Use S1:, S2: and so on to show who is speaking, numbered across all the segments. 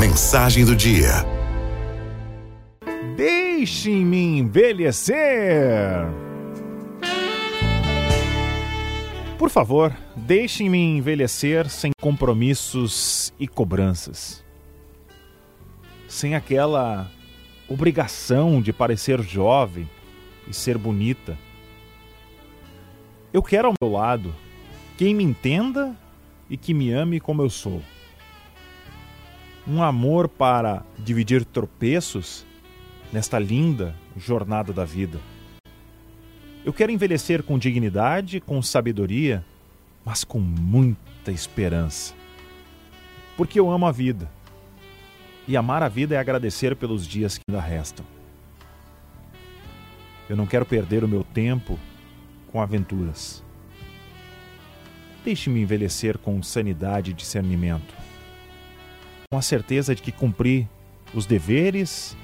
S1: Mensagem do dia.
S2: Deixe-me envelhecer. Por favor, deixem-me envelhecer sem compromissos e cobranças. Sem aquela obrigação de parecer jovem e ser bonita. Eu quero ao meu lado quem me entenda e que me ame como eu sou. Um amor para dividir tropeços nesta linda jornada da vida. Eu quero envelhecer com dignidade, com sabedoria, mas com muita esperança. Porque eu amo a vida. E amar a vida é agradecer pelos dias que ainda restam. Eu não quero perder o meu tempo com aventuras. Deixe-me envelhecer com sanidade e discernimento. Com a certeza de que cumpri os deveres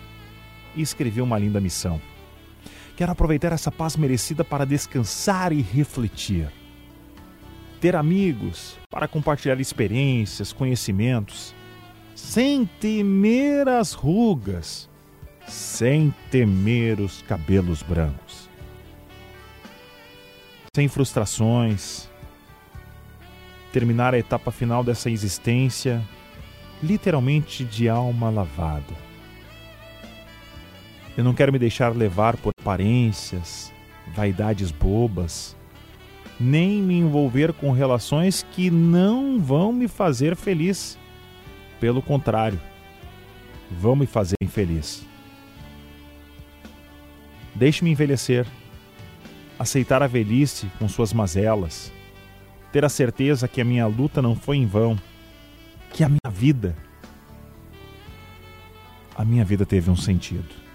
S2: e escrevi uma linda missão. Quero aproveitar essa paz merecida para descansar e refletir. Ter amigos para compartilhar experiências, conhecimentos, sem temer as rugas, sem temer os cabelos brancos. Sem frustrações, terminar a etapa final dessa existência literalmente de alma lavada eu não quero me deixar levar por aparências, vaidades bobas, nem me envolver com relações que não vão me fazer feliz. Pelo contrário, vão me fazer infeliz. Deixe-me envelhecer, aceitar a velhice com suas mazelas, ter a certeza que a minha luta não foi em vão, que a minha vida, a minha vida teve um sentido.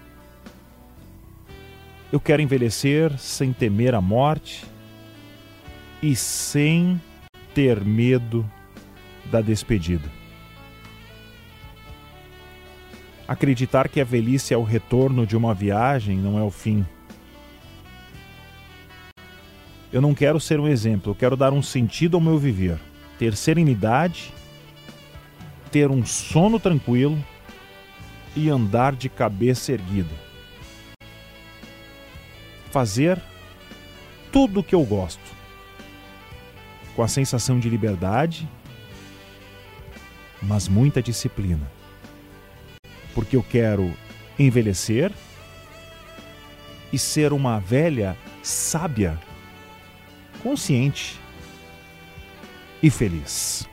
S2: Eu quero envelhecer sem temer a morte e sem ter medo da despedida. Acreditar que a velhice é o retorno de uma viagem não é o fim. Eu não quero ser um exemplo, eu quero dar um sentido ao meu viver, ter serenidade, ter um sono tranquilo e andar de cabeça erguida fazer tudo o que eu gosto, com a sensação de liberdade, mas muita disciplina. Porque eu quero envelhecer e ser uma velha sábia, consciente e feliz.